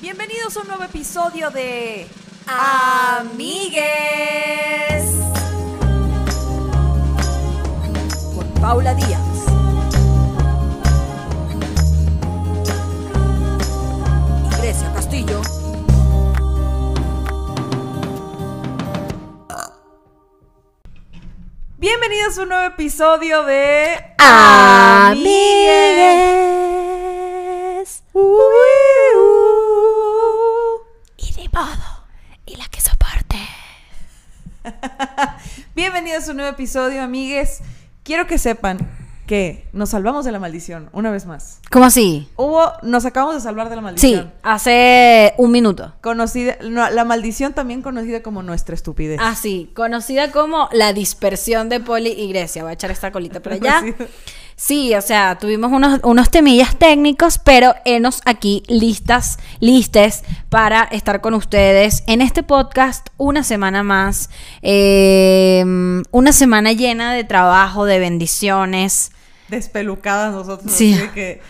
Bienvenidos a un nuevo episodio de Amigues con Paula Díaz. Y Grecia Castillo. Bienvenidos a un nuevo episodio de Amigues. Y de modo. Y la que soporte. Bienvenidos a un nuevo episodio, amigues. Quiero que sepan que nos salvamos de la maldición una vez más. ¿Cómo así? Hubo, nos acabamos de salvar de la Sí, maldición. hace un minuto. Conocida, no, la maldición también conocida como nuestra estupidez. Así, conocida como la dispersión de Poli y Grecia. Voy a echar esta colita por allá. Sí. O sea, tuvimos unos, unos temillas técnicos, pero enos aquí listas, listes para estar con ustedes en este podcast una semana más. eh, una semana llena de trabajo, de bendiciones. Despelucadas nosotros. Sí. que,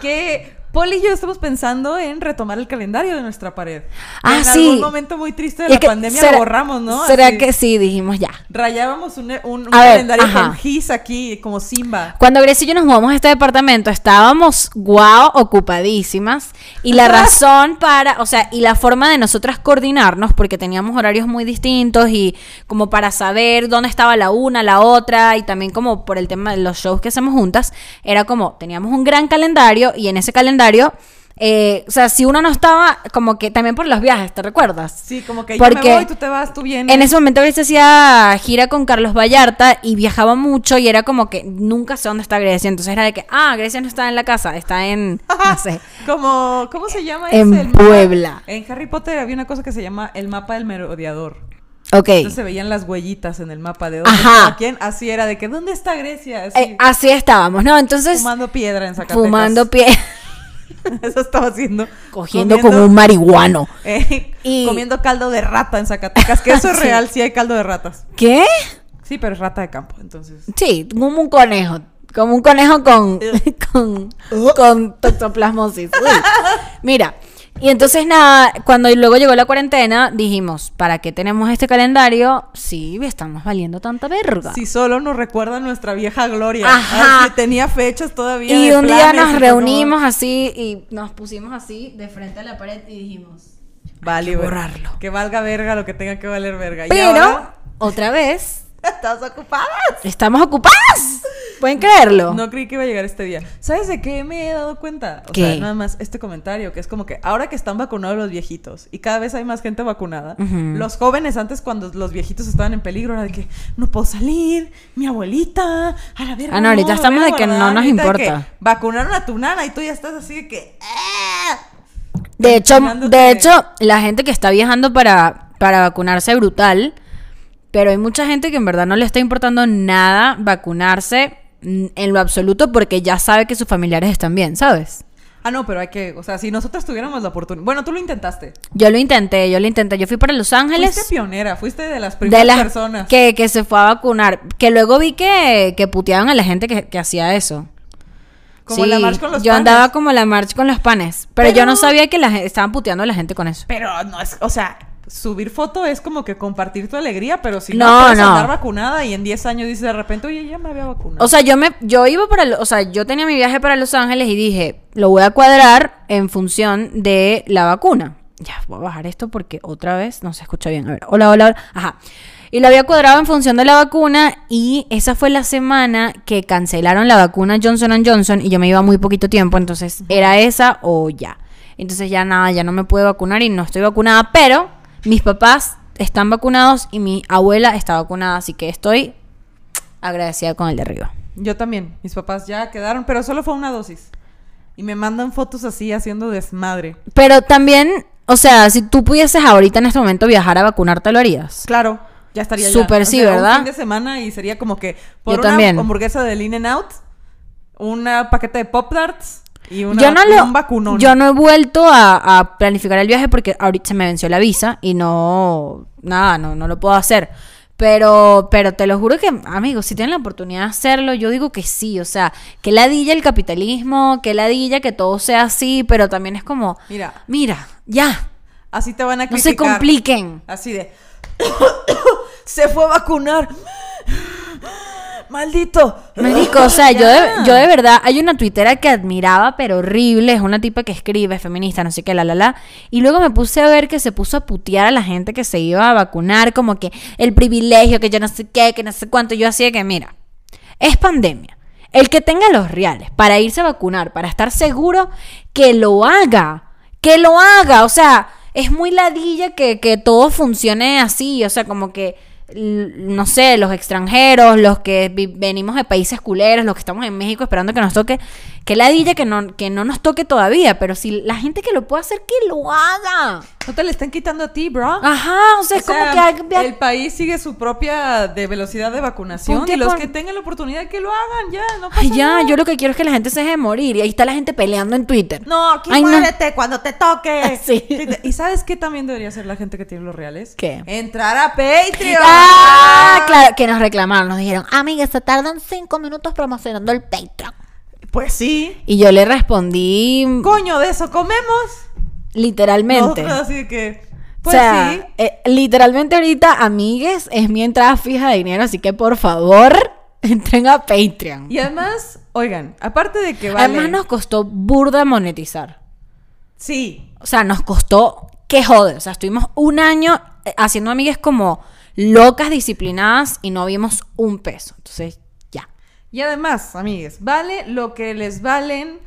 que Poli y yo estamos pensando en retomar el calendario de nuestra pared. Ah, en sí. algún momento muy triste de Y la pandemia será- lo borramos, ¿no? ¿Será Así, que sí? Dijimos ya. Rayábamos un, un- un ver, calendario ajá. con gis aquí, como Simba. Cuando Grecia y yo nos mudamos a este departamento, estábamos guau, ocupadísimas. Y la razón para, o sea, y la forma de nosotras coordinarnos, porque teníamos horarios muy distintos y como para saber dónde estaba la una, la otra, y también como por el tema de los shows que hacemos juntas, era como teníamos un gran calendario y en ese calendario. Eh, o sea, si uno no estaba, como que también por los viajes, ¿te recuerdas? Sí, como que yo me Porque voy, tú te vas, tú vienes. En ese momento Grecia hacía gira con Carlos Vallarta y viajaba mucho y era como que nunca sé dónde está Grecia. Entonces era de que, ah, Grecia no está en la casa, está en, no sé. Como, ¿cómo se llama En? El mapa- Puebla. En Harry Potter había una cosa que se llama el mapa del merodeador. Ok. Entonces se veían las huellitas en el mapa de dónde Ajá. quién. Así era de que, ¿dónde está Grecia? Así, Eh, así estábamos, ¿no? Entonces, fumando piedra en Zacatecas. fumando pie, Eso estaba haciendo. cogiendo Comiendo- como un marihuano. eh, Y- Comiendo caldo de rata en Zacatecas. Que eso es Sí. real, sí hay caldo de ratas. ¿Qué? Sí, pero es rata de campo, entonces. Sí, como un conejo. Como un conejo con, con, con toxoplasmosis. Uy. Mira, y entonces nada, cuando luego llegó la cuarentena, dijimos, ¿para qué tenemos este calendario? Sí, estamos valiendo tanta verga. Si solo nos recuerda nuestra vieja gloria. Ajá. Así, tenía fechas todavía. y de un día y nos reunimos así y nos pusimos así de frente a la pared y dijimos, Vale, que ver- borrarlo. Que valga verga lo que tenga que valer verga. Y pero ahora, otra vez, ¿Estás ocupada? estamos ocupadas. ¿Pueden creerlo? No creí que iba a llegar este día. ¿Sabes de qué me he dado cuenta? O ¿Qué? sea, nada más este comentario, que es como que ahora que están vacunados los viejitos y cada vez hay más gente vacunada, los jóvenes antes cuando los viejitos estaban en peligro era de que no puedo salir, mi abuelita, a la verga. Ah, no, ahorita estamos de que no nos importa. vacunaron a tu nana y tú ya estás así de que... ¡ah! De hecho, de hecho, la gente que está viajando para, para vacunarse brutal, pero hay mucha gente que en verdad no le está importando nada vacunarse en lo absoluto porque ya sabe que sus familiares están bien, ¿sabes? Ah, no, pero hay que, o sea, si nosotros tuviéramos la oportunidad... Bueno, tú lo intentaste. Yo lo intenté, yo lo intenté, yo fui para Los Ángeles. Fuiste pionera, fuiste de las de primeras las personas. que, que se fue a vacunar, que luego vi que, que puteaban a la gente que, que hacía eso. Como Sí, la marcha con los yo panes. andaba como la march con los panes, pero, yo no sabía que la gente, estaban puteando a la gente con eso. Pero no es, o sea, subir foto es como que compartir tu alegría, pero si no, No, puedes no. andar vacunada y en 10 años dices de repente, oye, ya me había vacunado. O sea, yo me, yo iba para, lo- o sea, yo tenía mi viaje para Los Ángeles y dije, lo voy a cuadrar en función de la vacuna. Ya, voy a bajar esto porque otra vez no se escucha bien. A ver, hola, hola, hola. Ajá. Y lo había cuadrado en función de la vacuna y esa fue la semana que cancelaron la vacuna Johnson Johnson y yo me iba muy poquito tiempo, entonces era esa o ya. Entonces ya nada, ya no me pude vacunar y no estoy vacunada, pero mis papás están vacunados y mi abuela está vacunada, así que estoy agradecida con el de arriba. Yo también, mis papás ya quedaron, pero solo fue una dosis. Y me mandan fotos así haciendo desmadre. Pero también, o sea, si tú pudieses ahorita en este momento viajar a vacunarte, ¿lo harías? Claro, ya estaría. Súper O sí, sea, ¿verdad? Un fin de semana y sería como que por Yo una también. hamburguesa de In and Out, una paquete de Pop Tarts y una, yo no lo, un vacunón. yo no he vuelto a, a planificar el viaje porque ahorita se me venció la visa y no, nada, no, no lo puedo hacer. Pero, pero te lo juro que, amigos, si tienen la oportunidad de hacerlo, yo digo que sí. O sea, que ladilla el capitalismo, que ladilla que todo sea así, pero también es como, Mira, mira, ya, así te van a no criticar. se compliquen. Así de. se fue a vacunar. Maldito. O sea, yo de, yo de verdad, hay una tuitera que admiraba, pero horrible, es una tipa que escribe, feminista, no sé qué, la, la, la. Y luego me puse a ver que se puso a putear a la gente que se iba a vacunar, como que el privilegio, que yo no sé qué, que no sé cuánto. Yo hacía que, mira, es pandemia. El que tenga los reales para irse a vacunar, para estar seguro, que lo haga. Que lo haga. O sea, es muy ladilla que, que todo funcione así. O sea, como que, no sé, los extranjeros, los que venimos de países culeros, los que estamos en México esperando que nos toque. Que ladilla que no, que no nos toque todavía. Pero si la gente que lo puede hacer, que lo haga. No te le están quitando a ti, bro. Ajá, o sea, O es como que... el país sigue su propia de velocidad de vacunación Ponte y los que tengan la oportunidad que lo hagan ya, no pasa Ay, ya, nada. yo lo que quiero es que la gente se deje de morir. Y ahí está la gente peleando en Twitter. No, aquí Ay, no. muérete cuando te toque. Sí. ¿Y sabes qué también debería hacer la gente que tiene los reales? ¿Qué? Entrar a Patreon. Ah, claro, que nos reclamaron, nos dijeron, amiga, se tardan cinco minutos promocionando el Patreon. Pues sí. Y yo le respondí Coño, de eso comemos. literalmente. Nosotros así que. o Pues sea, sí. eh, literalmente ahorita, amigues, es mi entrada fija de dinero, así que por favor, entren a Patreon. Y además, oigan, aparte de que vale. Además nos costó burda monetizar. Sí. O sea, nos costó que jode. O sea, estuvimos un año eh, haciendo amigues como locas, disciplinadas y no vimos un peso. Entonces. Y además, amigues, vale lo que les valen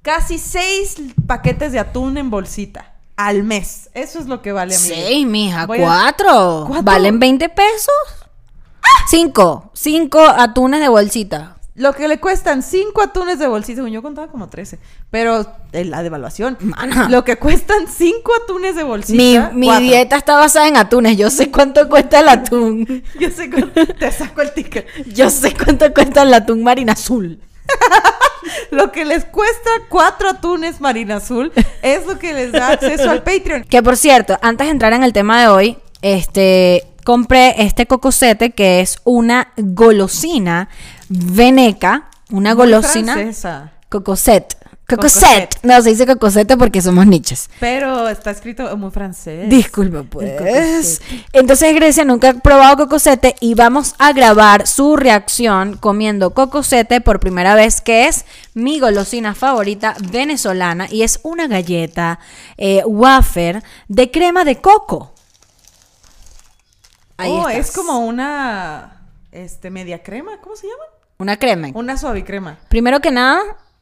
casi seis paquetes de atún en bolsita al mes. Eso es lo que vale, amigues. Seis, mija, a- cuatro. ¿Cuatro? ¿Valen 20 pesos? Cinco. Cinco atunes de bolsita. Lo que le cuestan cinco atunes de bolsita, yo contaba como 13, pero en la devaluación. Mana. Lo que cuestan cinco atunes de bolsita. Mi, mi dieta está basada en atunes. Yo sé cuánto cuesta el atún. Yo sé cuánto- te saco el ticket. Yo sé cuánto cuesta el atún marina azul. Lo que les cuesta cuatro atunes marina azul es lo que les da acceso al Patreon. Que por cierto, antes de entrar en el tema de hoy, este compré este cocosete que es una golosina veneca, una Muy golosina francesa. cocoset. Cocoset. Cocoset. No, se dice cocosete porque somos niches. Pero está escrito muy francés. Disculpa, pues. Entonces Grecia nunca ha probado cocosete y vamos a grabar su reacción comiendo cocosete por primera vez, que es mi golosina favorita venezolana y es una galleta eh, wafer de crema de coco. Ahí oh, estás. es como una este media crema, ¿cómo se llama? Una crema. Una suavicrema. Primero que nada,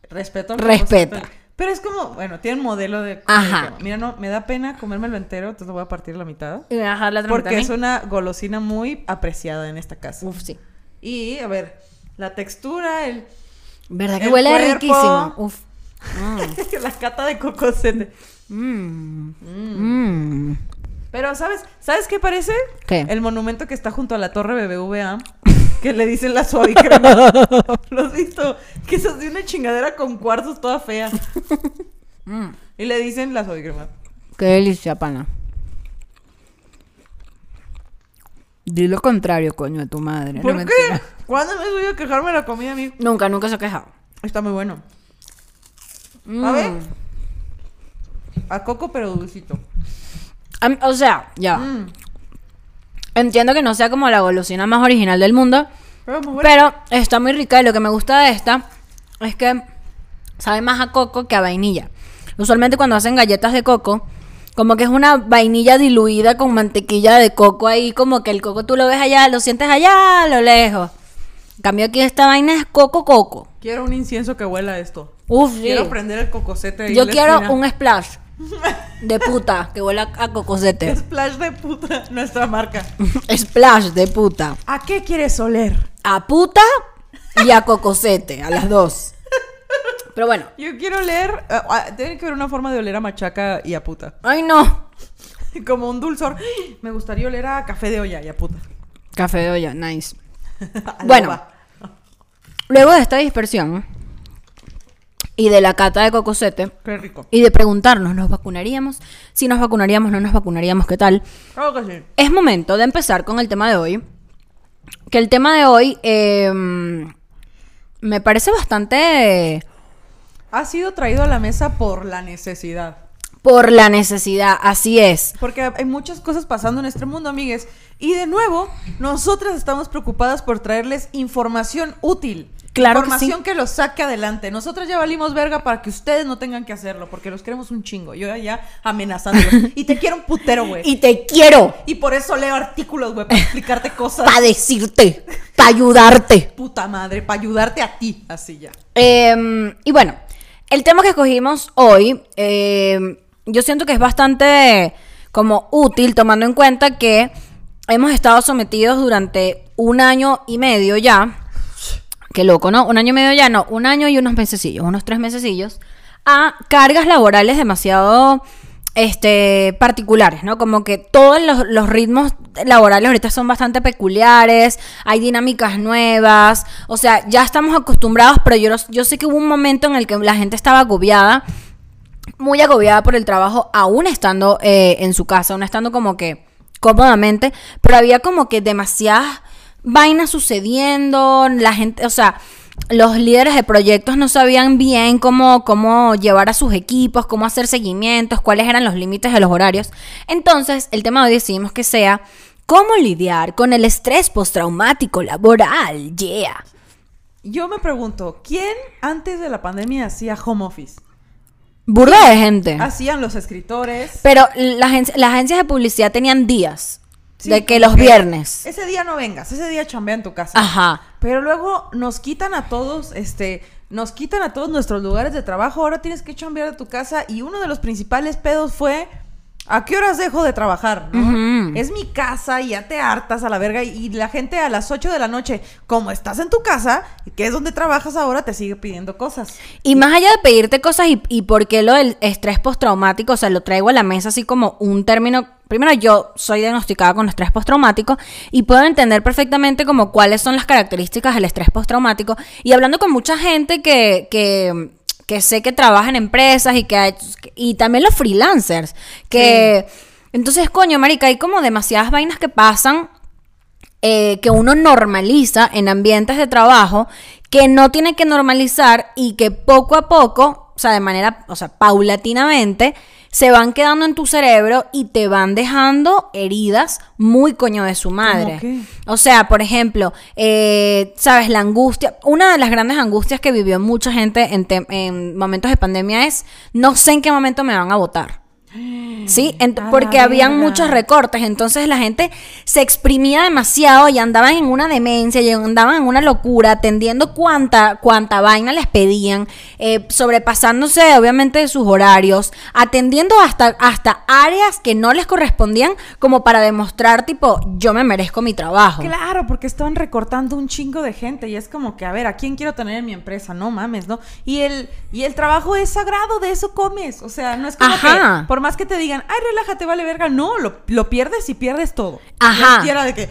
Respeto Respeta. cocosete. Pero es como, bueno, tiene un modelo de Ajá. Mira, no, me da pena comérmelo entero, entonces lo voy a partir la mitad. y voy a dejar la otra Porque mitad es una golosina muy apreciada en esta casa. Uf, sí. Y, a ver, la textura, el, ¿Verdad que El huele cuerpo. riquísimo? Uf. la cata de cocosete. Mm. Mm. Pero, ¿sabes? ¿Sabes qué parece? ¿Qué? El monumento que está junto a la torre BBVA, que le dicen la suavicrema. ¿Lo has visto? Que es así una chingadera con cuarzos toda fea. Mm. Y le dicen la suavicrema. Qué delicia, pana. Di lo contrario, coño, de tu madre. no ¿Por qué? mentira. ¿Cuándo me voy a quejarme de la comida a mí? Nunca, nunca se ha quejado. Está muy bueno. Mm. A ver. A coco, pero dulcito. O sea, ya. Mm. Entiendo que no sea como la golosina más original del mundo, Pero muy bueno. pero está muy rica y lo que me gusta de esta es que sabe más a coco que a vainilla. Usualmente cuando hacen galletas de coco, como que es una vainilla diluida con mantequilla de coco ahí, como que el coco tú lo ves allá, lo sientes allá a lo lejos. En cambio aquí esta vaina es coco coco. Quiero un incienso que huela a esto. Uf, sí. Quiero prender el cocosete Yo quiero esquina. un splash de puta que huela a cocosete. Splash de puta, nuestra marca. Splash de puta. ¿A qué quieres oler? A puta y a cocosete, a las dos. Pero bueno. Yo quiero oler. ah, ah, tiene que haber una forma de oler a machaca y a puta. Ay, no. Como un dulzor. Me gustaría oler a café de olla y a puta. Café de olla, nice. Bueno. Luego de esta dispersión y de la cata de cocosete Qué rico. y de preguntarnos, ¿nos vacunaríamos? Si nos vacunaríamos, no nos vacunaríamos, ¿qué tal? Claro que sí. Es momento de empezar con el tema de hoy. Que el tema de hoy eh, me parece bastante Ha sido traído a la mesa por la necesidad. por la necesidad, así es. Porque hay muchas cosas pasando en este mundo, amigues. Y de nuevo, nosotras estamos preocupadas por traerles información útil. Claro que Información sí. que, los saque adelante. Nosotras ya valimos verga para que ustedes no tengan que hacerlo, porque los queremos un chingo. Yo ya amenazándolos. y te quiero un putero, güey. Y te quiero Y por eso leo artículos, güey, para explicarte cosas. para decirte, para ayudarte. Puta madre, para ayudarte a ti. Así ya. Eh, y bueno, el tema que escogimos hoy, eh, yo siento que es bastante como útil tomando en cuenta que hemos estado sometidos durante un año y medio ya. Qué loco, ¿no? Un año y medio ya, no, un año y unos mesecillos, unos tres mesecillos, a cargas laborales demasiado este, particulares, ¿no? Como que todos los, ritmos laborales ahorita son bastante peculiares, hay dinámicas nuevas, o sea, ya estamos acostumbrados, pero yo, yo sé que hubo un momento en el que la gente estaba agobiada, muy agobiada por el trabajo, aún estando eh, en su casa, aún estando como que cómodamente, pero había como que demasiadas vainas sucediendo, la gente, o sea, los líderes de proyectos no sabían bien cómo, cómo llevar a sus equipos, cómo hacer seguimientos, cuáles eran los límites de los horarios. Entonces, el tema de hoy decidimos que sea cómo lidiar con el estrés postraumático laboral. Yeah. Yo me pregunto, ¿quién antes de la pandemia hacía home office? Burda de gente. Hacían los escritores. Pero las, agen- las agencias de publicidad tenían días Sí, de que los viernes. Ese día no vengas, ese día chambea en tu casa. Ajá. Pero luego nos quitan a todos, este, nos quitan a todos nuestros lugares de trabajo. Ahora tienes que chambear de tu casa. Y uno de los principales pedos fue. ¿A qué horas dejo de trabajar? no? Es mi casa y ya te hartas a la verga. Y, y la gente a las 8 de la noche, como estás en tu casa, que es donde trabajas ahora, te sigue pidiendo cosas. Y más allá de pedirte cosas y, y por qué lo del estrés postraumático, o sea, lo traigo a la mesa así como un término. Primero, yo soy diagnosticada con estrés postraumático y puedo entender perfectamente como cuáles son las características del estrés postraumático. Y hablando con mucha gente que, que, que sé que trabaja en empresas y que y también los freelancers, que entonces, coño, marica, hay como demasiadas vainas que pasan eh, que uno normaliza en ambientes de trabajo que no tiene que normalizar y que poco a poco, o sea, de manera, o sea, paulatinamente, se van quedando en tu cerebro y te van dejando heridas muy coño de su madre. O sea, por ejemplo, eh, sabes, la angustia, una de las grandes angustias que vivió mucha gente en, en momentos de pandemia es, no sé en qué momento me van a votar. Sí, porque habían verga. muchos recortes, entonces la gente se exprimía demasiado y andaban en una demencia y andaban en una locura, atendiendo cuánta, cuánta vaina les pedían, eh, sobrepasándose obviamente de sus horarios, atendiendo hasta, hasta áreas que no les correspondían como para demostrar tipo, yo me merezco mi trabajo. Claro, porque estaban recortando un chingo de gente y es como que, a ver, ¿a quién quiero tener en mi empresa? No mames, ¿no? Y el, y el trabajo es sagrado, de eso comes. O sea, no es como Ajá. que, por más que te digan, ay, relájate, vale verga, no, lo, lo pierdes y pierdes todo. Ajá. De que...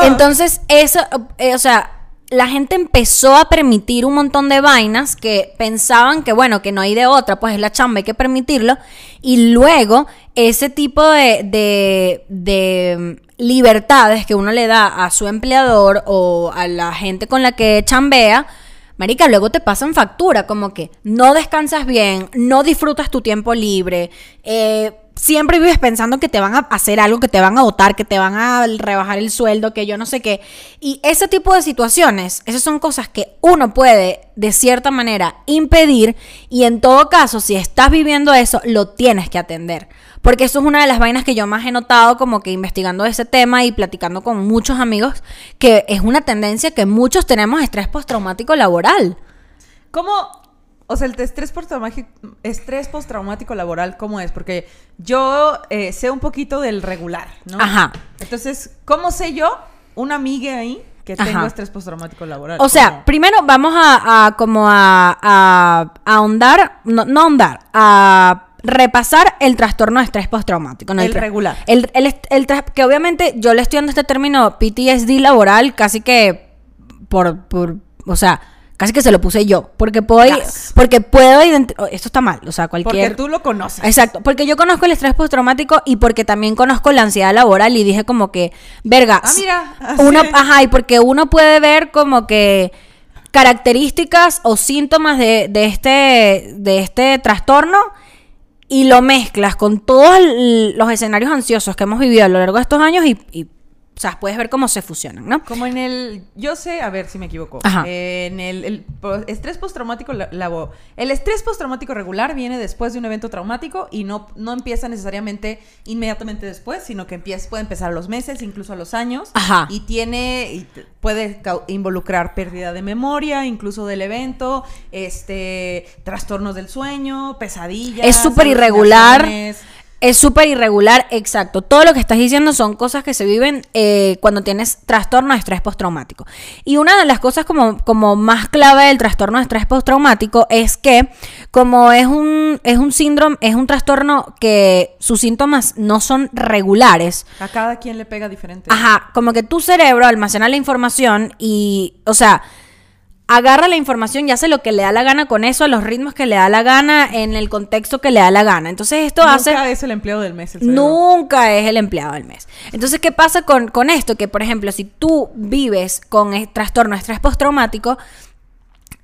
ah. Entonces, eso, eh, o sea, la gente empezó a permitir un montón de vainas que pensaban que, bueno, que no hay de otra, pues es la chamba, hay que permitirlo. Y luego, ese tipo de, de, de mm, libertades que uno le da a su empleador o a la gente con la que chambea, Marica, luego te pasan factura, como que no descansas bien, no disfrutas tu tiempo libre, eh, siempre vives pensando que te van a hacer algo, que te van a votar, que te van a rebajar el sueldo, que yo no sé qué. Y ese tipo de situaciones, esas son cosas que uno puede de cierta manera impedir y en todo caso, si estás viviendo eso, lo tienes que atender. Porque eso es una de las vainas que yo más he notado como que investigando ese tema y platicando con muchos amigos, que es una tendencia que muchos tenemos estrés postraumático laboral. ¿Cómo? O sea, el estrés postraumático, estrés postraumático laboral, ¿cómo es? Porque yo eh, sé un poquito del regular, ¿no? Ajá. Entonces, ¿cómo sé yo, una amiga ahí, que tengo Ajá. estrés postraumático laboral? O sea, ¿Cómo? primero vamos a, a como a, a- a ahondar, no, no ahondar, a repasar el trastorno de estrés postraumático. ¿no? El regular. El, el el que obviamente yo le estoy dando este término PTSD laboral casi que por, por o sea, Casi que se lo puse yo, porque puedo, porque puedo identificar, esto está mal, o sea, Porque cualquier... tú lo conoces. Exacto, porque yo conozco el estrés postraumático y porque también conozco la ansiedad laboral y dije como que, verga, Ah, mira. uno, así. ajá, y porque uno puede ver como que características o síntomas de, de este, de este trastorno y lo mezclas con todos los escenarios ansiosos que hemos vivido a lo largo de estos años y, y, o sea, puedes ver cómo se fusionan, ¿no? Como en el, yo sé, a ver si me equivoco. Ajá. Eh, en el, estrés postraumático, la- labo- el estrés postraumático regular viene después de un evento traumático y no, no empieza necesariamente inmediatamente después, sino que empieza, puede empezar a los meses, incluso a los años. Ajá. Y tiene, y puede involucrar pérdida de memoria, incluso del evento, este, trastornos del sueño, pesadillas. Es súper irregular. Es súper irregular, exacto. Todo lo que estás diciendo son cosas que se viven eh, cuando tienes trastorno de estrés postraumático. Y una de las cosas como, como más clave del trastorno de estrés postraumático es que como es un, es un síndrome, es un trastorno que sus síntomas no son regulares, A cada quien le pega diferente. Ajá, como que tu cerebro almacena la información y, o sea, agarra la información y hace lo que le da la gana con eso, a los ritmos que le da la gana, en el contexto que le da la gana. Entonces esto Nunca hace... es el empleado del mes. el. Nunca es el empleado del mes. Entonces, ¿qué pasa con, con esto? Que, por ejemplo, si tú vives con el trastorno de estrés postraumático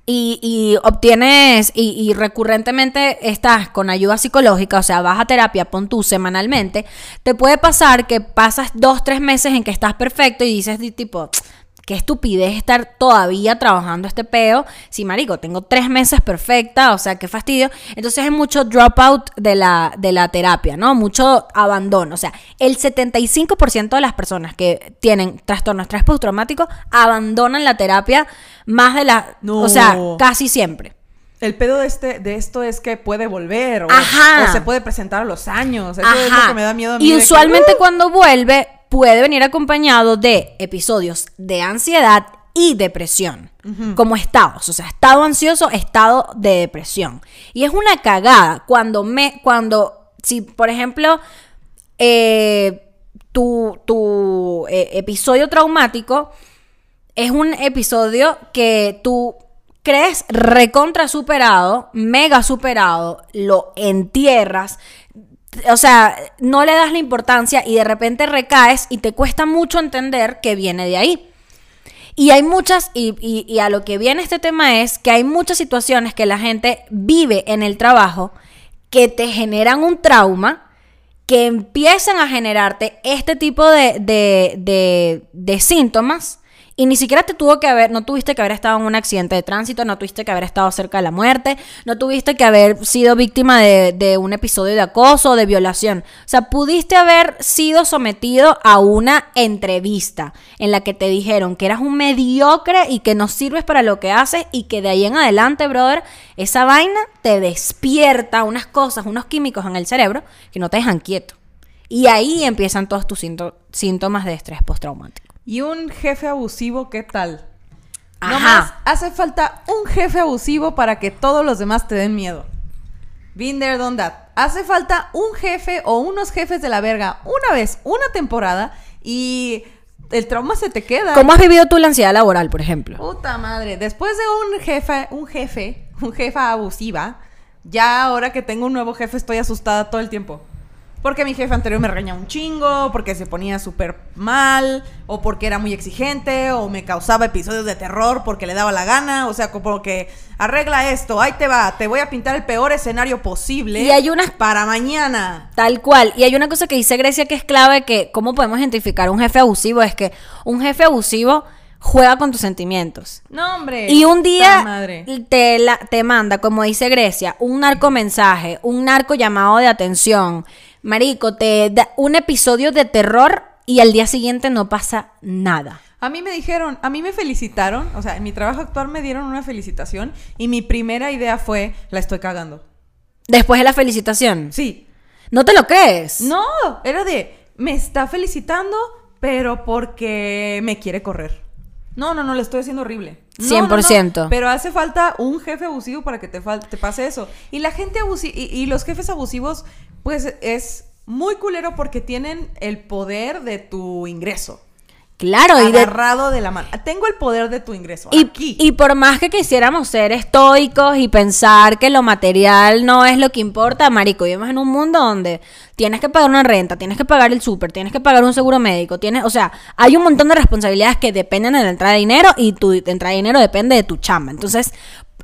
y, y obtienes y, y recurrentemente estás con ayuda psicológica, o sea, vas a terapia, pon tú semanalmente, te puede pasar que pasas dos, tres meses en que estás perfecto y dices di- tipo... Qué estupidez estar todavía trabajando este peo. Si, marico, tengo tres meses perfecta, o sea, qué fastidio. Entonces hay mucho dropout de la, de la terapia, ¿no? Mucho abandono. O sea, el 75% de las personas que tienen trastorno estrés postraumático abandonan la terapia más de la... No. O sea, casi siempre. El pedo de, este, de esto es que puede volver o, Ajá. o se puede presentar a los años. Eso es lo que me da miedo a mí. Y que, usualmente ¡uh! cuando vuelve puede venir acompañado de episodios de ansiedad y depresión, como estados, o sea, estado ansioso, estado de depresión. Y es una cagada cuando me, cuando, si por ejemplo, eh, tu, tu eh, episodio traumático es un episodio que tú crees recontra superado, mega superado, lo entierras, o sea, no le das la importancia y de repente recaes y te cuesta mucho entender que viene de ahí. Y hay muchas, y, y- a lo que viene este tema es que hay muchas situaciones que la gente vive en el trabajo que te generan un trauma, que empiezan a generarte este tipo de- de- de síntomas. Y ni siquiera te tuvo que haber, no tuviste que haber estado en un accidente de tránsito, no tuviste que haber estado cerca de la muerte, no tuviste que haber sido víctima de, un episodio de acoso o de violación. O sea, pudiste haber sido sometido a una entrevista en la que te dijeron que eras un mediocre y que no sirves para lo que haces y que de ahí en adelante, brother, esa vaina te despierta unas cosas, unos químicos en el cerebro que no te dejan quieto. Y ahí empiezan todos tus sínto- síntomas de estrés postraumático. Y un jefe abusivo, ¿qué tal? Ajá. Nomás hace falta un jefe abusivo para que todos los demás te den miedo. Been there, done that. Hace falta un jefe o unos jefes de la verga una vez, una temporada y el trauma se te queda. ¿Cómo has vivido tú la ansiedad laboral, por ejemplo? Puta madre, después de un jefe, un jefe, un jefa abusiva, ya ahora que tengo un nuevo jefe estoy asustada todo el tiempo. Porque mi jefe anterior me regañaba un chingo, porque se ponía súper mal, o porque era muy exigente, o me causaba episodios de terror porque le daba la gana, o sea, como que arregla esto, ahí te va, te voy a pintar el peor escenario posible Y hay unas- para mañana. Tal cual. Y hay una cosa que dice Grecia que es clave, que cómo podemos identificar un jefe abusivo, es que un jefe abusivo juega con tus sentimientos. No, hombre. Y un día te, la- te manda, como dice Grecia, un narco mensaje, un narco llamado de atención. Marico, te da un episodio de terror y al día siguiente no pasa nada. A mí me dijeron, a mí me felicitaron, o sea, en mi trabajo actual me dieron una felicitación y mi primera idea fue, la estoy cagando. Después de la felicitación. Sí. ¿No te lo crees? No, era de, me está felicitando, pero porque me quiere correr. No, no, no, le estoy haciendo horrible. No, no, no, 100%. pero hace falta un jefe abusivo para que te, pase eso. Y la gente abusiva, y, y los jefes abusivos, pues es muy culero porque tienen el poder de tu ingreso. Claro, y de- agarrado de, la mano. Tengo el poder de tu ingreso. Y, aquí. y por más que quisiéramos ser estoicos y pensar que lo material no es lo que importa, marico, vivimos en un mundo donde tienes que pagar una renta, tienes que pagar el súper, tienes que pagar un seguro médico, tienes, o sea, hay un montón de responsabilidades que dependen de la entrada de dinero y tu entrada de dinero depende de tu chamba. Entonces,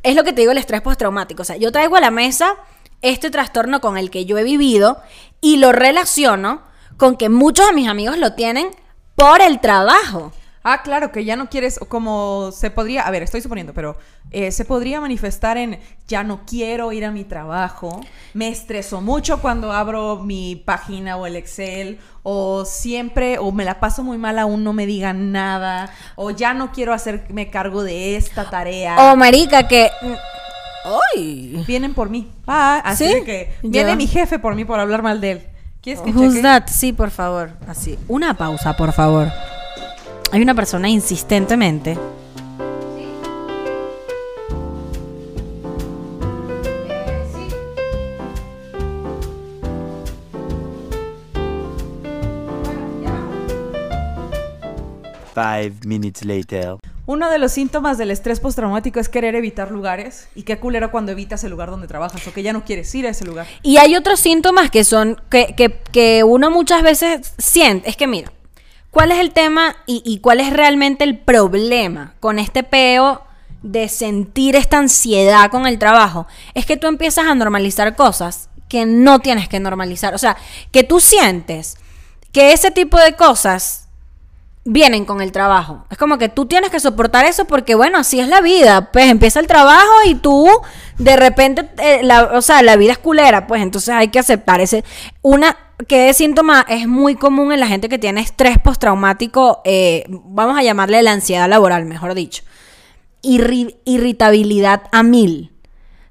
es lo que te digo el estrés postraumático. O sea, yo traigo a la mesa este trastorno con el que yo he vivido y lo relaciono con que muchos de mis amigos lo tienen por el trabajo. Ah, claro, que ya no quieres, como se podría, a ver, estoy suponiendo, pero eh, se podría manifestar en ya no quiero ir a mi trabajo, me estreso mucho cuando abro mi página o el Excel, o siempre, o me la paso muy mal aún no me digan nada, o ya no quiero hacerme cargo de esta tarea. O marica que... ¡Ay! Vienen por mí. Ah, así que viene mi jefe por mí por hablar mal de él. ¿Quieres que Who's cheque? that? Sí, por favor. Así. Una pausa, por favor. Hay una persona insistentemente. Five minutes later. Uno de los síntomas del estrés postraumático es querer evitar lugares. Y qué culero cuando evitas el lugar donde trabajas o que ya no quieres ir a ese lugar. Y hay otros síntomas que son. que, que, que uno muchas veces siente. Es que mira, ¿cuál es el tema y, y cuál es realmente el problema con este peo de sentir esta ansiedad con el trabajo? Es que tú empiezas a normalizar cosas que no tienes que normalizar. O sea, que tú sientes que ese tipo de cosas vienen con el trabajo. Es como que tú tienes que soportar eso porque, bueno, así es la vida. Pues empieza el trabajo y tú, de repente, eh, la, o sea, la vida es culera, pues entonces hay que aceptar ese. Una que es síntoma es muy común en la gente que tiene estrés postraumático, eh, vamos a llamarle la ansiedad laboral, mejor dicho. Irri- irritabilidad a mil.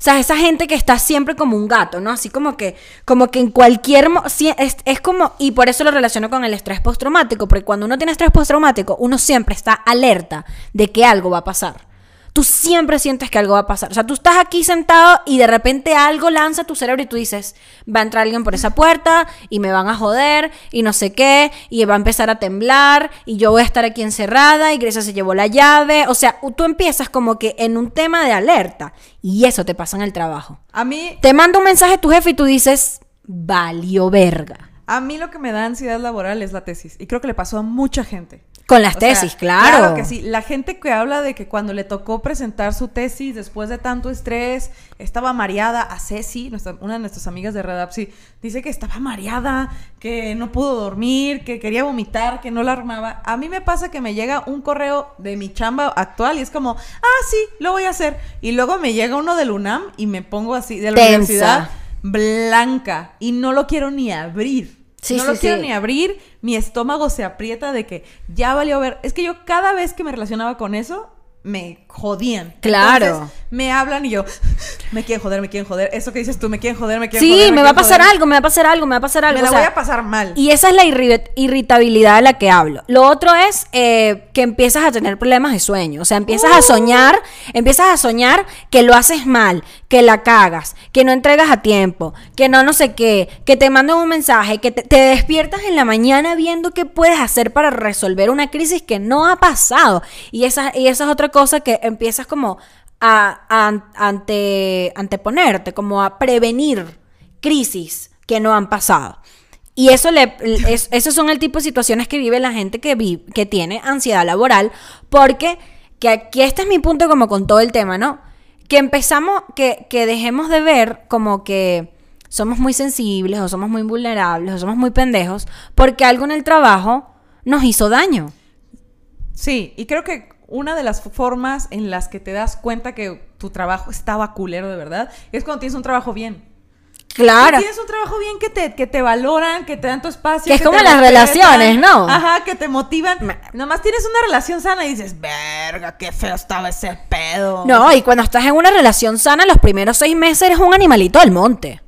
O sea, esa gente que está siempre como un gato, ¿no? Así como que, como que en cualquier... es, es como... Y por eso lo relaciono con el estrés postraumático, porque cuando uno tiene estrés postraumático, uno siempre está alerta de que algo va a pasar. Tú siempre sientes que algo va a pasar. O sea, tú estás aquí sentado y de repente algo lanza tu cerebro y tú dices, va a entrar alguien por esa puerta y me van a joder y no sé qué, y va a empezar a temblar y yo voy a estar aquí encerrada y Grecia se llevó la llave. O sea, tú empiezas como que en un tema de alerta y eso te pasa en el trabajo. A mí, Te manda un mensaje tu jefe y tú dices, valió verga. a mí lo que me da ansiedad laboral es la tesis. Y creo que le pasó a mucha gente. Con las O sea, tesis, claro. Claro que sí. La gente que habla de que cuando le tocó presentar su tesis después de tanto estrés, estaba mareada. A Ceci, nuestra- una de nuestras amigas de Redapsi, dice que estaba mareada, que no pudo dormir, que quería vomitar, que no la armaba. A mí me pasa que me llega un correo de mi chamba actual y es como, ah, sí, lo voy a hacer. Y luego me llega uno del UNAM y me pongo así de la Tensa. universidad blanca y no lo quiero ni abrir. Sí, no sí, lo quiero sí. ni abrir, mi estómago se aprieta de que ya valió ver. Es que yo cada vez que me relacionaba con eso, me jodían. Claro. Entonces, me hablan y yo, me quieren joder, me quieren joder. Eso que dices tú, me quieren joder, me quieren Sí, joder. me va a pasar joder. algo, me va a pasar algo, me va a pasar algo. Me la o sea, voy a pasar mal. Y esa es la irri- irritabilidad de la que hablo. Lo otro es eh, que empiezas a tener problemas de sueño. O sea, empiezas Uh. a soñar, empiezas a soñar que lo haces mal, que la cagas, que no entregas a tiempo, que no no sé qué, que te mandan un mensaje, que te, despiertas en la mañana viendo qué puedes hacer para resolver una crisis que no ha pasado. Y esa, y esa es otra cosa que empiezas como a, a- ante, anteponerte, como a prevenir crisis que no han pasado. Y eso le, es- esos son el tipo de situaciones que vive la gente que, vi- que tiene ansiedad laboral, porque, que aquí este es mi punto como con todo el tema, ¿no? Que empezamos, que, que dejemos de ver como que somos muy sensibles o somos muy vulnerables o somos muy pendejos porque algo en el trabajo nos hizo daño. Sí, y creo que una de las formas en las que te das cuenta que tu trabajo estaba culero de verdad es cuando tienes un trabajo bien. Claro. Que tienes un trabajo bien que te, que te valoran, que te dan tu espacio. Que es como las relaciones, ¿no? Ajá, que te motivan. Me- Nomás tienes una relación sana y dices, verga, qué feo estaba ese pedo. No, y cuando estás en una relación sana, los primeros seis meses eres un animalito del monte.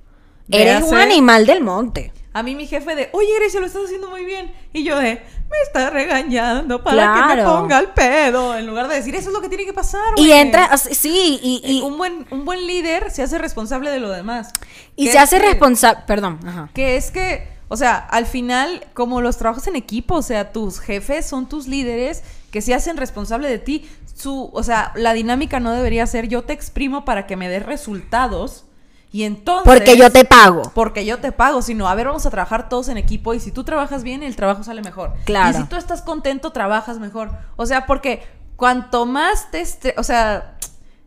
Eres un animal del monte. A mí mi jefe de, oye Grecia, lo estás haciendo muy bien. Y yo de, me está regañando para que me ponga el pedo. En lugar de decir, eso es lo que tiene que pasar. Y güey". entra, sí, y, y, un, buen, un buen líder se hace responsable de lo demás. y se hace responsable. Perdón, ajá. Que es que, O sea, al final, como los trabajos en equipo, o sea, tus jefes son tus líderes que se hacen responsable de ti. Su, o sea, la dinámica no debería ser yo te exprimo para que me des resultados y entonces... Porque yo te pago. Porque yo te pago, sino, a ver, vamos a trabajar todos en equipo y si tú trabajas bien, el trabajo sale mejor. Claro. Y si tú estás contento, trabajas mejor. O sea, porque cuanto más te... estre- O sea,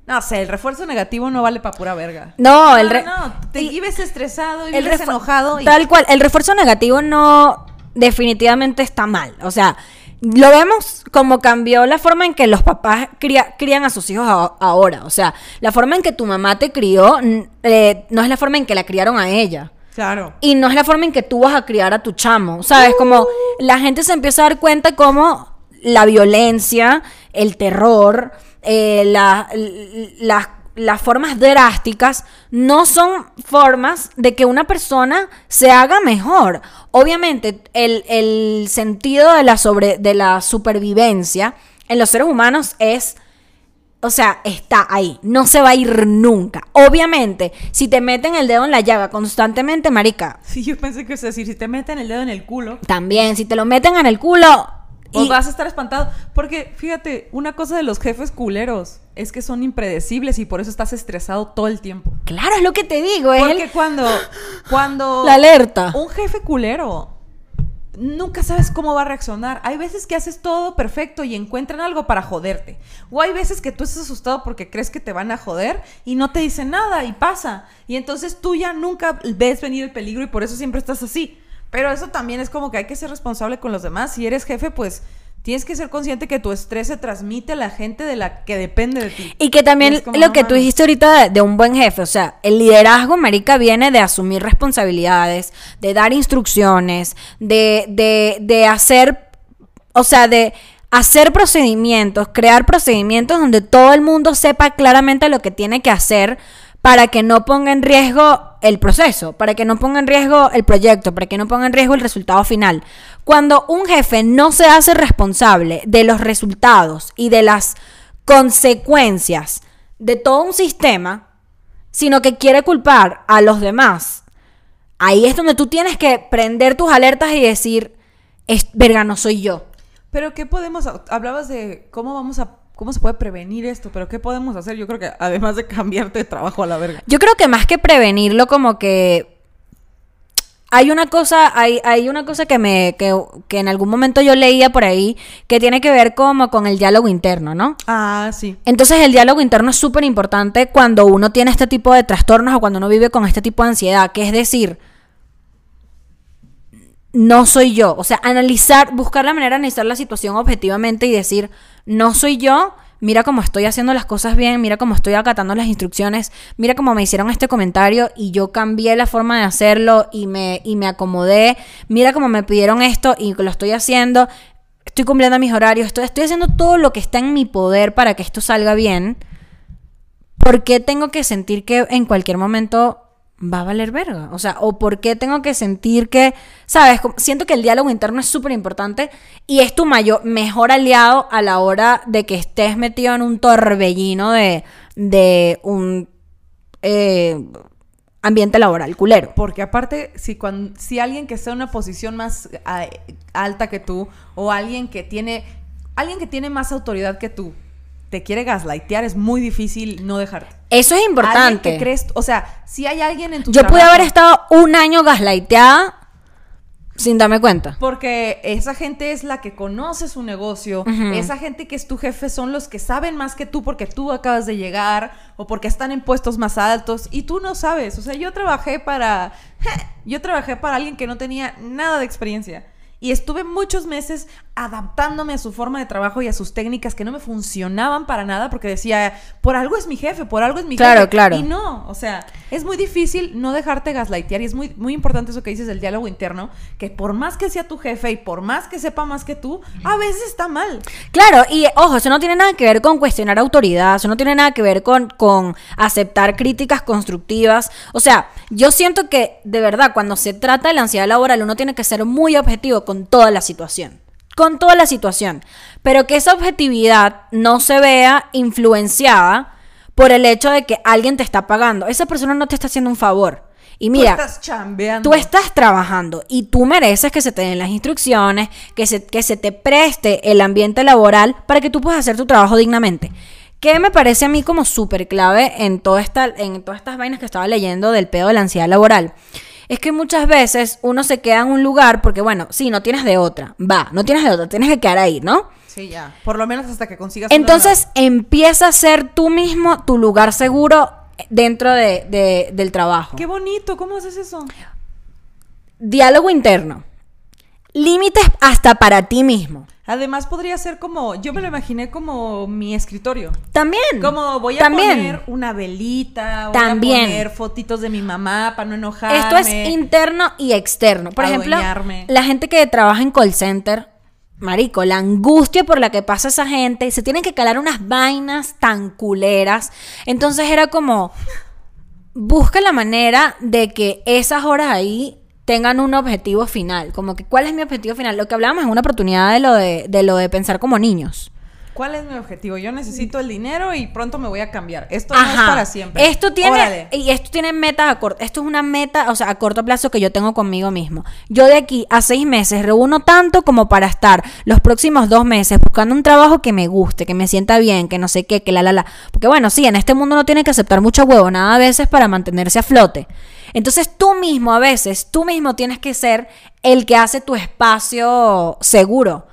no sé, el refuerzo negativo no vale para pura verga. No, el re- no, te y- vives estresado y el vives enojado y... Tal cual, el refuerzo negativo no definitivamente está mal. O sea, lo vemos como cambió la forma en que los papás cría- crían a sus hijos a- ahora. O sea, la forma en que tu mamá te crió eh, no es la forma en que la criaron a ella. Claro. Y no es la forma en que tú vas a criar a tu chamo. ¿Sabes? Como la gente se empieza a dar cuenta como la violencia, el terror, eh, la- las- las formas drásticas no son formas de que una persona se haga mejor. Obviamente, el, el sentido de la, sobre, de la supervivencia en los seres humanos es o sea, está ahí, no se va a ir nunca. Obviamente, si te meten el dedo en la llaga constantemente, marica, Sí, yo pensé que es decir, si te meten el dedo en el culo, también, si te lo meten en el culo, pues y- vas a estar espantado. Porque, fíjate, una cosa de los jefes culeros es que son impredecibles y por eso estás estresado todo el tiempo. claro, es lo que te digo, es Porque cuando, cuando la alerta. un jefe culero, nunca sabes cómo va a reaccionar. Hay veces que haces todo perfecto y encuentran algo para joderte. O hay veces que tú estás asustado porque crees que te van a joder y no te dicen nada y pasa. Y entonces tú ya nunca ves venir el peligro y por eso siempre estás así. Pero eso también es como que hay que ser responsable con los demás. Si eres jefe, pues tienes que ser consciente que tu estrés se transmite a la gente de la que depende de ti. Y que también Y es como, lo no que tú dijiste ahorita de, de un buen jefe, o sea, el liderazgo, marica, viene de asumir responsabilidades, de dar instrucciones, de, de, de hacer, o sea, de hacer procedimientos, crear procedimientos donde todo el mundo sepa claramente lo que tiene que hacer para que no ponga en riesgo el proceso, para que no ponga en riesgo el proyecto, para que no ponga en riesgo el resultado final. Cuando un jefe no se hace responsable de los resultados y de las consecuencias de todo un sistema, sino que quiere culpar a los demás, ahí es donde tú tienes que prender tus alertas y decir, es, verga, no soy yo. Pero ¿qué podemos? Hablabas de cómo vamos a cómo se puede prevenir esto, pero ¿qué podemos hacer? Yo creo que además de cambiarte de trabajo a la verga. Yo creo que más que prevenirlo, como que hay una cosa, hay, hay una cosa que me, que, que en algún momento yo leía por ahí, que tiene que ver como con el diálogo interno, ¿no? Ah, sí. Entonces el diálogo interno es súper importante cuando uno tiene este tipo de trastornos o cuando uno vive con este tipo de ansiedad, que es decir, no soy yo. O sea, analizar, buscar la manera de analizar la situación objetivamente y decir, no soy yo, mira cómo estoy haciendo las cosas bien, mira cómo estoy acatando las instrucciones, mira cómo me hicieron este comentario y yo cambié la forma de hacerlo y me, y me acomodé, mira cómo me pidieron esto y lo estoy haciendo, estoy cumpliendo mis horarios, estoy, estoy haciendo todo lo que está en mi poder para que esto salga bien. ¿Por qué tengo que sentir que en cualquier momento va a valer verga? O sea, ¿o por qué tengo que sentir que, sabes, siento que el diálogo interno es súper importante y es tu mayor, mejor aliado a la hora de que estés metido en un torbellino de, de un eh, ambiente laboral culero. Porque aparte, si, cuan- si alguien que está en una posición más ah, alta que tú, o alguien que tiene, alguien que tiene más autoridad que tú, te quiere gaslightear, es muy difícil no dejarte. Eso es importante. que crees, o sea, si hay alguien en tu Yo pude haber estado un año gaslighteada sin darme cuenta. Porque esa gente es la que conoce su negocio, esa gente que es tu jefe son los que saben más que tú porque tú acabas de llegar o porque están en puestos más altos y tú no sabes. O sea, yo trabajé para yo trabajé para alguien que no tenía nada de experiencia y estuve muchos meses adaptándome a su forma de trabajo y a sus técnicas que no me funcionaban para nada porque decía, por algo es mi jefe, por algo es mi Claro, jefe. claro. Y no, o sea, es muy difícil no dejarte gaslightear y es muy, muy importante eso que dices del diálogo interno, que por más que sea tu jefe y por más que sepa más que tú, a veces está mal. Claro, y ojo, eso no tiene nada que ver con cuestionar autoridad, eso no tiene nada que ver con, con aceptar críticas constructivas. O sea, yo siento que de verdad cuando se trata de la ansiedad laboral uno tiene que ser muy objetivo con toda la situación. Con toda la situación. Pero que esa objetividad no se vea influenciada por el hecho de que alguien te está pagando. Esa persona no te está haciendo un favor. Y mira, tú estás chambeando. Tú estás trabajando y tú mereces que se te den las instrucciones, que se, que se te preste el ambiente laboral para que tú puedas hacer tu trabajo dignamente. ¿Qué me parece a mí como súper clave en, toda esta, en todas estas vainas que estaba leyendo del pedo de la ansiedad laboral? Es que muchas veces uno se queda en un lugar porque, bueno, sí, no tienes de otra. Va, no tienes de otra, tienes que quedar ahí, ¿no? Sí, ya. Por lo menos hasta que consigas. Entonces empieza a ser tú mismo tu lugar seguro dentro de- de- del trabajo. Qué bonito. ¿Cómo haces eso? Diálogo interno. Límites hasta para ti mismo. Además, podría ser como. Yo me lo imaginé como mi escritorio. También. Como voy a También. poner una velita, voy También. a poner fotitos de mi mamá para no enojarme. Esto es interno y externo. Por ejemplo, la gente que trabaja en call center, marico, la angustia por la que pasa esa gente, se tienen que calar unas vainas tan culeras. Entonces era como, busca la manera de que esas horas ahí tengan un objetivo final. Como que, ¿cuál es mi objetivo final? Lo que hablábamos en una oportunidad de lo de, de lo de pensar como niños. ¿Cuál es mi objetivo? Yo necesito el dinero y pronto me voy a cambiar. Esto no es para siempre. Esto tiene Órale. y esto tiene metas a corto. Esto es una meta, o sea, a corto plazo que yo tengo conmigo mismo. Yo de aquí a seis meses reúno tanto como para estar los próximos dos meses buscando un trabajo que me guste, que me sienta bien, que no sé qué, que la la la. Porque bueno, sí, en este mundo uno tiene que aceptar mucho huevo, nada a veces para mantenerse a flote. Entonces tú mismo a veces, tú mismo tienes que ser el que hace tu espacio seguro.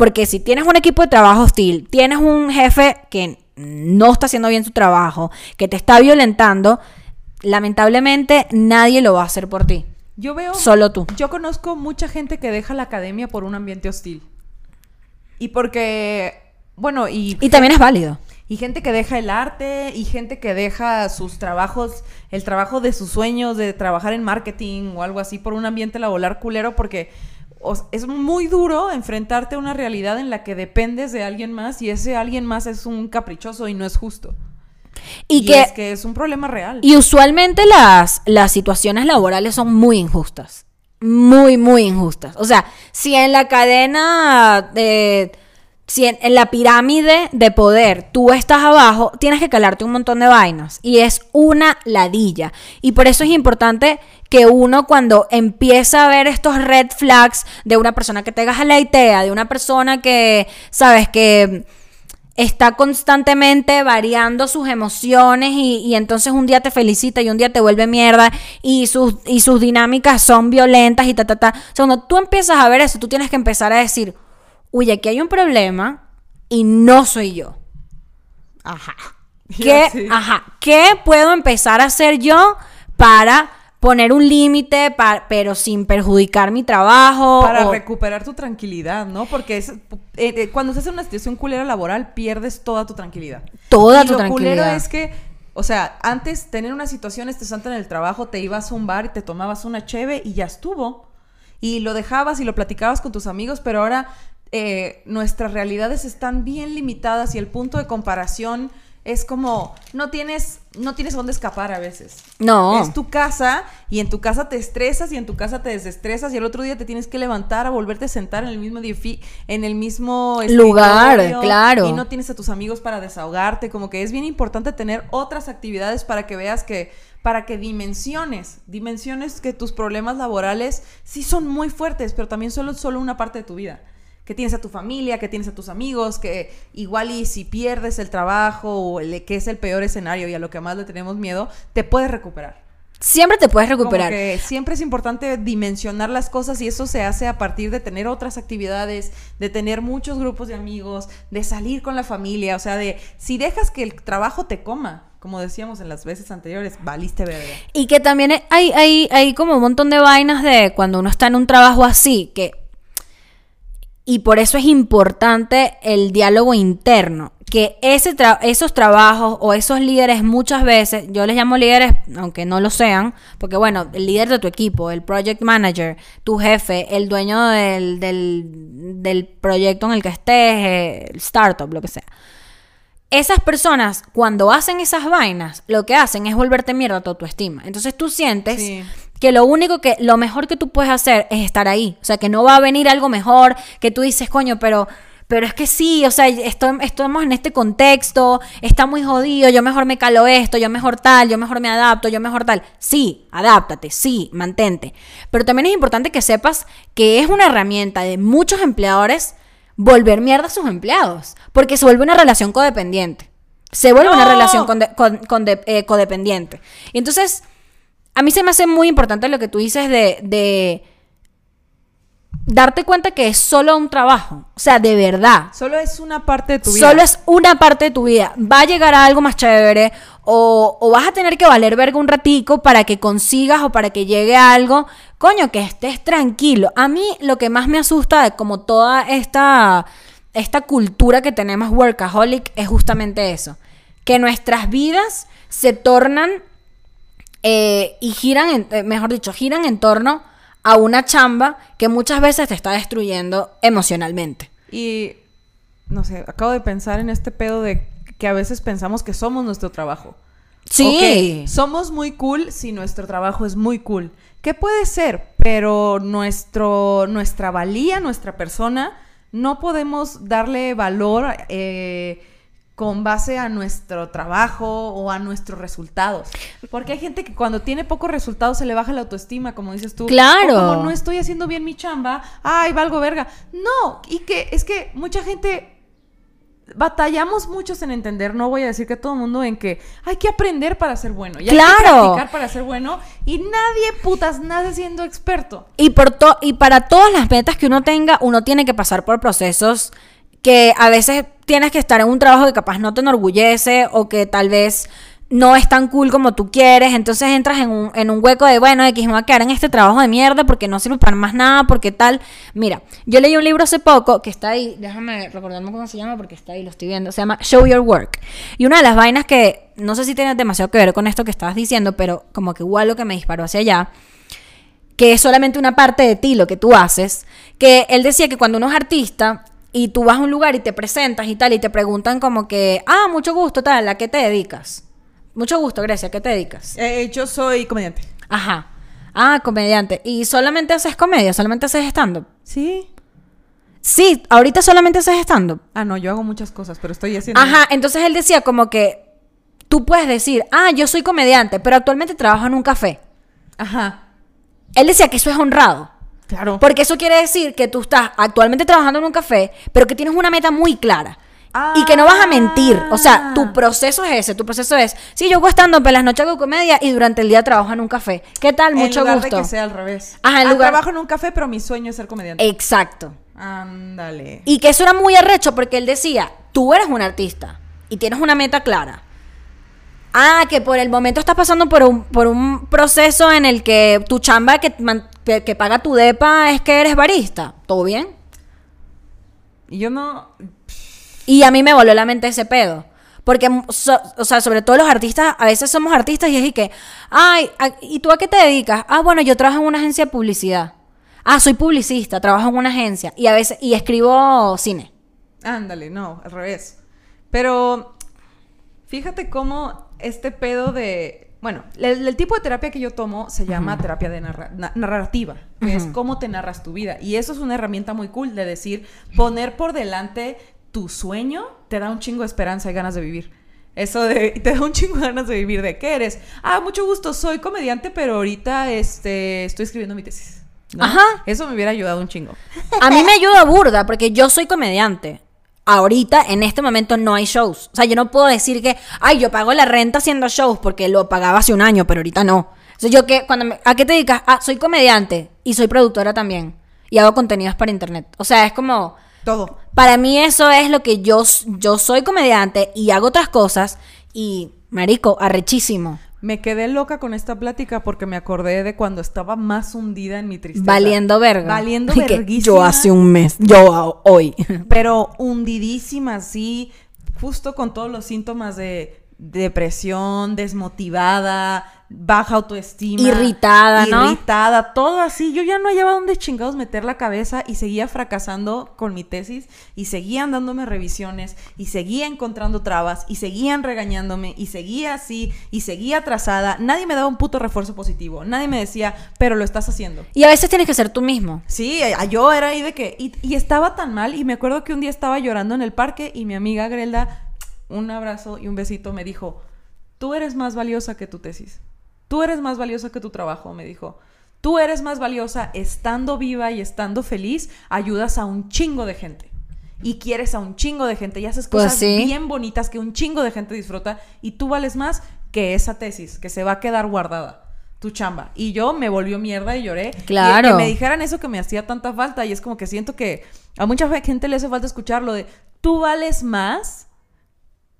Porque si tienes un equipo de trabajo hostil, tienes un jefe que no está haciendo bien su trabajo, que te está violentando, lamentablemente nadie lo va a hacer por ti. Yo veo. Solo tú. Yo conozco mucha gente que deja la academia por un ambiente hostil. Y porque. Bueno, y. Y también es válido. Y gente que deja el arte, y gente que deja sus trabajos, el trabajo de sus sueños, de trabajar en marketing o algo así por un ambiente laboral culero, porque es muy duro enfrentarte a una realidad en la que dependes de alguien más y ese alguien más es un caprichoso y no es justo. Y, Y, que es que es un problema real. y usualmente las, las situaciones laborales son muy injustas. Muy, muy injustas. O sea, si en la cadena de... Si en, la pirámide de poder tú estás abajo, tienes que calarte un montón de vainas. Y es una ladilla. Y por eso es importante que uno cuando empieza a ver estos red flags de una persona que te idea, de una persona que, sabes, que está constantemente variando sus emociones y, y entonces un día te felicita y un día te vuelve mierda y sus, y sus dinámicas son violentas y ta, ta, ta. O sea, cuando tú empiezas a ver eso, tú tienes que empezar a decir, uy, aquí hay un problema y no soy yo. Ajá. ¿Qué, Sí. ajá, ¿Qué puedo empezar a hacer yo para poner un límite, pero sin perjudicar mi trabajo? para o- recuperar tu tranquilidad, ¿no? Porque es, eh, eh, cuando estás en una situación culera laboral, pierdes toda tu tranquilidad. Toda y tu lo tranquilidad. culero es que, o sea, antes tener una situación estresante en el trabajo, te ibas a un bar y te tomabas una cheve y ya estuvo. Y lo dejabas y lo platicabas con tus amigos, pero ahora eh, nuestras realidades están bien limitadas y el punto de comparación es como no tienes no tienes dónde escapar a veces. No. Es tu casa y en tu casa te estresas y en tu casa te desestresas y el otro día te tienes que levantar a volverte a sentar en el mismo en el mismo Lugar, claro. y no tienes a tus amigos para desahogarte, como que es bien importante tener otras actividades para que veas que para que dimensiones, dimensiones que tus problemas laborales sí son muy fuertes, pero también solo solo una parte de tu vida. Que tienes a tu familia, que tienes a tus amigos, que igual y si pierdes el trabajo o el que es el peor escenario y a lo que más le tenemos miedo, te puedes recuperar. Siempre te puedes Como recuperar. que siempre es importante dimensionar las cosas y eso se hace a partir de tener otras actividades, de tener muchos grupos de amigos, de salir con la familia, o sea, de si dejas que el trabajo te coma, como decíamos en las veces anteriores, valiste verga. Y que también hay, hay, hay como un montón de vainas de cuando uno está en un trabajo así, que... Y por eso es importante el diálogo interno, que ese tra- esos trabajos o esos líderes muchas veces, yo les llamo líderes, aunque no lo sean, porque bueno, el líder de tu equipo, el project manager, tu jefe, el dueño del, del, del proyecto en el que estés, eh, el startup, lo que sea. Esas personas, cuando hacen esas vainas, lo que hacen es volverte mierda a tu autoestima. Entonces tú sientes. Que lo único que, lo mejor que tú puedes hacer es estar ahí. O sea, que no va a venir algo mejor, que tú dices, coño, pero, pero es que sí, o sea, estoy, estamos en este contexto, está muy jodido, yo mejor me calo esto, yo mejor tal, yo mejor me adapto, yo mejor tal. Sí, adáptate, sí, mantente. Pero también es importante que sepas que es una herramienta de muchos empleadores volver mierda a sus empleados, porque se vuelve una relación codependiente. Se vuelve una relación con- eh, codependiente. Y entonces, a mí se me hace muy importante lo que tú dices de, de darte cuenta que es solo un trabajo. O sea, de verdad. Solo es una parte de tu vida. Solo es una parte de tu vida. Va a llegar a algo más chévere o, o vas a tener que valer verga un ratico para que consigas o para que llegue a algo. Coño, que estés tranquilo. A mí lo que más me asusta de como toda esta, esta cultura que tenemos workaholic es justamente eso. Que nuestras vidas se tornan eh, y giran, en- eh, mejor dicho, giran en torno a una chamba que muchas veces te está destruyendo emocionalmente. Y no sé, acabo de pensar en este pedo de que a veces pensamos que somos nuestro trabajo. Sí. Somos muy cool si nuestro trabajo es muy cool. ¿Qué puede ser? Pero nuestro, nuestra valía, nuestra persona, no podemos darle valor eh, con base a nuestro trabajo o a nuestros resultados. Porque hay gente que cuando tiene pocos resultados se le baja la autoestima, como dices tú. Claro. O como no estoy haciendo bien mi chamba, ay, valgo verga. No, y que es que mucha gente batallamos muchos en entender, no voy a decir que todo el mundo en que hay que aprender para ser bueno, y hay que Claro. practicar para ser bueno y nadie putas nace siendo experto. Y, por to- y para todas las metas que uno tenga, uno tiene que pasar por procesos que a veces tienes que estar en un trabajo que capaz no te enorgullece o que tal vez no es tan cool como tú quieres. Entonces entras en un, en un hueco de, bueno, X me voy a quedar en este trabajo de mierda porque no sirve para más nada, porque tal. Mira, yo leí un libro hace poco que está ahí, déjame recordarme cómo se llama porque está ahí, lo estoy viendo. Se llama Show Your Work. Y una de las vainas que no sé si tiene demasiado que ver con esto que estabas diciendo, pero como que igual lo que me disparó hacia allá que es solamente una parte de ti lo que tú haces, que él decía que cuando uno es artista y tú vas a un lugar y te presentas y tal y te preguntan como que, ah, mucho gusto, tal, ¿a qué te dedicas? Mucho gusto, Grecia, ¿a qué te dedicas? Eh, yo soy comediante. Ajá. Ah, comediante. ¿Y solamente haces comedia? ¿Solamente haces stand-up? Sí. Sí, ahorita solamente haces stand-up. Ah, no, yo hago muchas cosas, pero estoy haciendo... Ajá, entonces él decía como que tú puedes decir, ah, yo soy comediante, pero actualmente trabajo en un café. Ajá. Él decía que eso es honrado. Claro. Porque eso quiere decir que tú estás actualmente trabajando en un café, pero que tienes una meta muy clara. Y que no vas a mentir. O sea, tu proceso es ese. Tu proceso es, sí, yo hago stand-up en las noches hago comedia y durante el día trabajo en un café. ¿Qué tal? Mucho en lugar gusto. de que sea al revés. Ajá, en Ah, lugar- Trabajo en un café, pero mi sueño es ser comediante. Exacto. Ándale. Y que eso era muy arrecho porque él decía, tú eres un artista y tienes una meta clara. Ah, que por el momento estás pasando por un, por un proceso en el que tu chamba que, man- que, paga tu depa es que eres barista. ¿Todo bien? Y yo no... Y a mí me voló la mente ese pedo. Porque, so- o sea, sobre todo los artistas, a veces somos artistas y es y que, ay, a- ¿y tú a qué te dedicas? Ah, bueno, yo trabajo en una agencia de publicidad. Ah, soy publicista, trabajo en una agencia. Y a veces, y escribo cine. Ándale, no, al revés. Pero fíjate cómo este pedo de... Bueno, el, el tipo de terapia que yo tomo se llama terapia de narra- na- narrativa, que es cómo te narras tu vida. Y eso es una herramienta muy cool de decir, poner por delante tu sueño te da un chingo de esperanza y ganas de vivir. Eso de, te da un chingo de ganas de vivir. ¿De qué eres? Ah, mucho gusto, soy comediante, pero ahorita este, estoy escribiendo mi tesis. ¿no? Ajá. Eso me hubiera ayudado un chingo. A mí me ayuda burda porque yo soy comediante. Ahorita, en este momento, no hay shows. O sea, yo no puedo decir que, ay, yo pago la renta haciendo shows porque lo pagaba hace un año, pero ahorita no. O sea, yo que, cuando me- ¿a qué te dedicas? Ah, soy comediante y soy productora también. Y hago contenidos para internet. O sea, es como, Todo. para mí eso es lo que yo, yo soy comediante y hago otras cosas y, marico, arrechísimo. Me quedé loca con esta plática porque me acordé de cuando estaba más hundida en mi tristeza. Valiendo verga. Valiendo verguísima. Yo hace un mes, yo hoy. Pero hundidísima, así, justo con todos los síntomas de depresión, desmotivada, baja autoestima. Irritada, ¿no? Irritada, todo así. Yo ya no hallaba dónde chingados meter la cabeza y seguía fracasando con mi tesis y seguían dándome revisiones y seguía encontrando trabas y seguían regañándome y seguía así y seguía atrasada. Nadie me daba un puto refuerzo positivo. Nadie me decía, pero lo estás haciendo. Y a veces tienes que ser tú mismo. Sí, yo era ahí de que... Y, y estaba tan mal y me acuerdo que un día estaba llorando en el parque y mi amiga Grelda, un abrazo y un besito, me dijo, tú eres más valiosa que tu tesis. Tú eres más valiosa que tu trabajo, me dijo. Tú eres más valiosa estando viva y estando feliz, ayudas a un chingo de gente. Y quieres a un chingo de gente y haces Pues cosas sí. bien bonitas que un chingo de gente disfruta y tú vales más que esa tesis que se va a quedar guardada. Tu chamba. Y yo me volvió mierda y lloré. Y Claro. que me dijeran eso que me hacía tanta falta. Y es como que siento que a mucha gente le hace falta escucharlo de tú vales más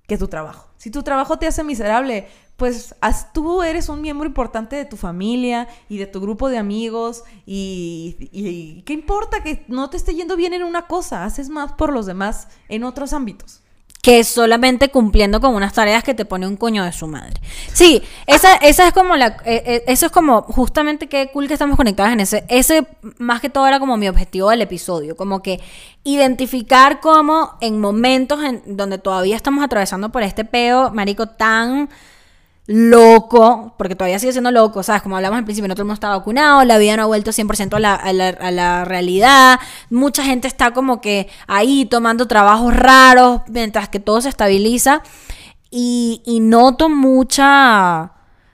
que tu trabajo. Si tu trabajo te hace miserable, pues haz- tú eres un miembro importante de tu familia y de tu grupo de amigos y, ¿qué importa que no te esté yendo bien en una cosa? Haces más por los demás en otros ámbitos. que solamente cumpliendo con unas tareas que te pone un coño de su madre. Sí, esa, esa es como la, eh, eh, eso es como justamente qué cool que estamos conectadas en ese, ese más que todo era como mi objetivo del episodio, como que identificar cómo en momentos en donde todavía estamos atravesando por este peo, marico, tan loco, porque todavía sigue siendo loco, ¿sabes? Como hablamos al principio, no todo el mundo está vacunado, la vida no ha vuelto 100% a la, a, la, a la realidad, mucha gente está como que ahí tomando trabajos raros mientras que todo se estabiliza y, y noto mucha,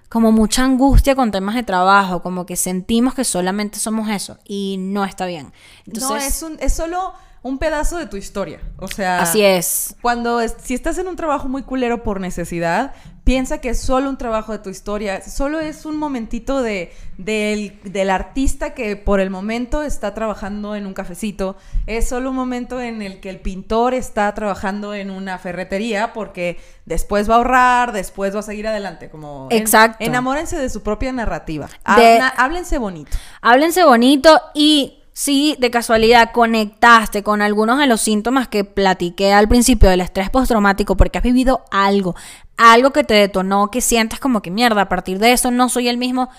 como mucha angustia con temas de trabajo, como que sentimos que solamente somos eso y no está bien. Entonces, no, es, un, es solo un pedazo de tu historia. O sea, así es. Cuando es- si estás en un trabajo muy culero por necesidad, piensa que es solo un trabajo de tu historia, solo es un momentito de, del, del artista que por el momento está trabajando en un cafecito, es solo un momento en el que el pintor está trabajando en una ferretería porque después va a ahorrar, después va a seguir adelante, como en- Exacto. enamórense de su propia narrativa, De- Habla- háblense bonito. Háblense bonito y si de casualidad conectaste con algunos de los síntomas que platiqué al principio del estrés postraumático porque has vivido algo, algo que te detonó, que sientes como que mierda, a partir de eso no soy el mismo,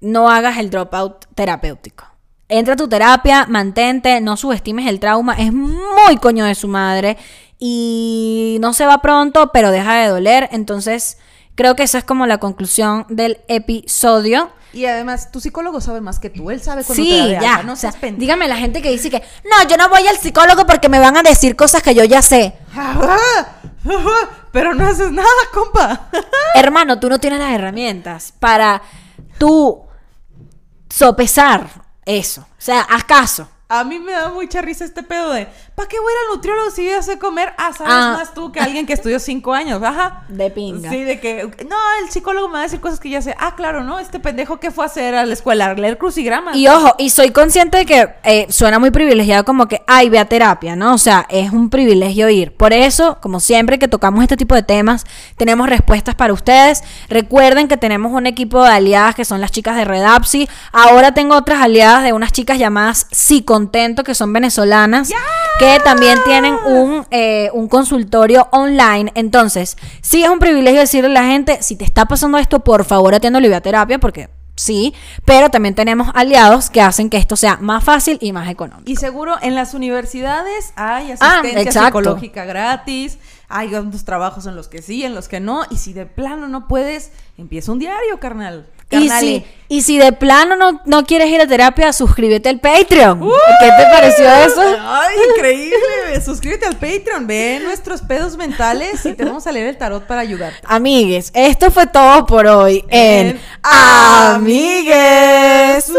no hagas el dropout terapéutico. Entra a tu terapia, mantente, no subestimes el trauma, es muy coño de su madre y no se va pronto, pero deja de doler, entonces creo que esa es como la conclusión del episodio. Y además, tu psicólogo sabe más que tú, él sabe cuando te Sí, da de ya. alta, no o sea, seas pendejo. dígame la gente que dice que no, yo no voy al psicólogo porque me van a decir cosas que yo ya sé. Pero no haces nada, compa. Hermano, tú no tienes las herramientas para tú sopesar eso. O sea, haz caso. A mí me da mucha risa este pedo de, ¿para qué voy a ir al nutriólogo si yo sé comer? Ah, sabes Ah. más tú que alguien que estudió cinco años, ajá. De pinga. Sí, de que, no, el psicólogo me va a decir cosas que ya sé. Ah, claro, ¿no? Este pendejo que fue a hacer a la escuela, leer crucigramas. Y ojo, y soy consciente de que eh, suena muy privilegiado como que, ay, ve a terapia, ¿no? O sea, es un privilegio ir. Por eso, como siempre que tocamos este tipo de temas, tenemos respuestas para ustedes. Recuerden que tenemos un equipo de aliadas que son las chicas de Redapsi. Ahora tengo otras aliadas de unas chicas llamadas Sí Contento, que son venezolanas, que también tienen un, eh, un consultorio online. Entonces, sí es un privilegio decirle a la gente, si te está pasando esto, por favor ve a terapia, porque sí, pero también tenemos aliados que hacen que esto sea más fácil y más económico. Y seguro en las universidades hay Ah, asistencia exacto. psicológica gratis, hay unos trabajos en los que sí, en los que no, y si de plano no puedes, empieza un diario, carnal. Y si, y si de plano no, no quieres ir a terapia, suscríbete al Patreon. ¡Uh! ¿Qué te pareció eso? Ay, increíble. Suscríbete al Patreon, ve nuestros pedos mentales y te vamos a leer el tarot para ayudarte. Amigues, esto fue todo por hoy en En Amigues. Amigues.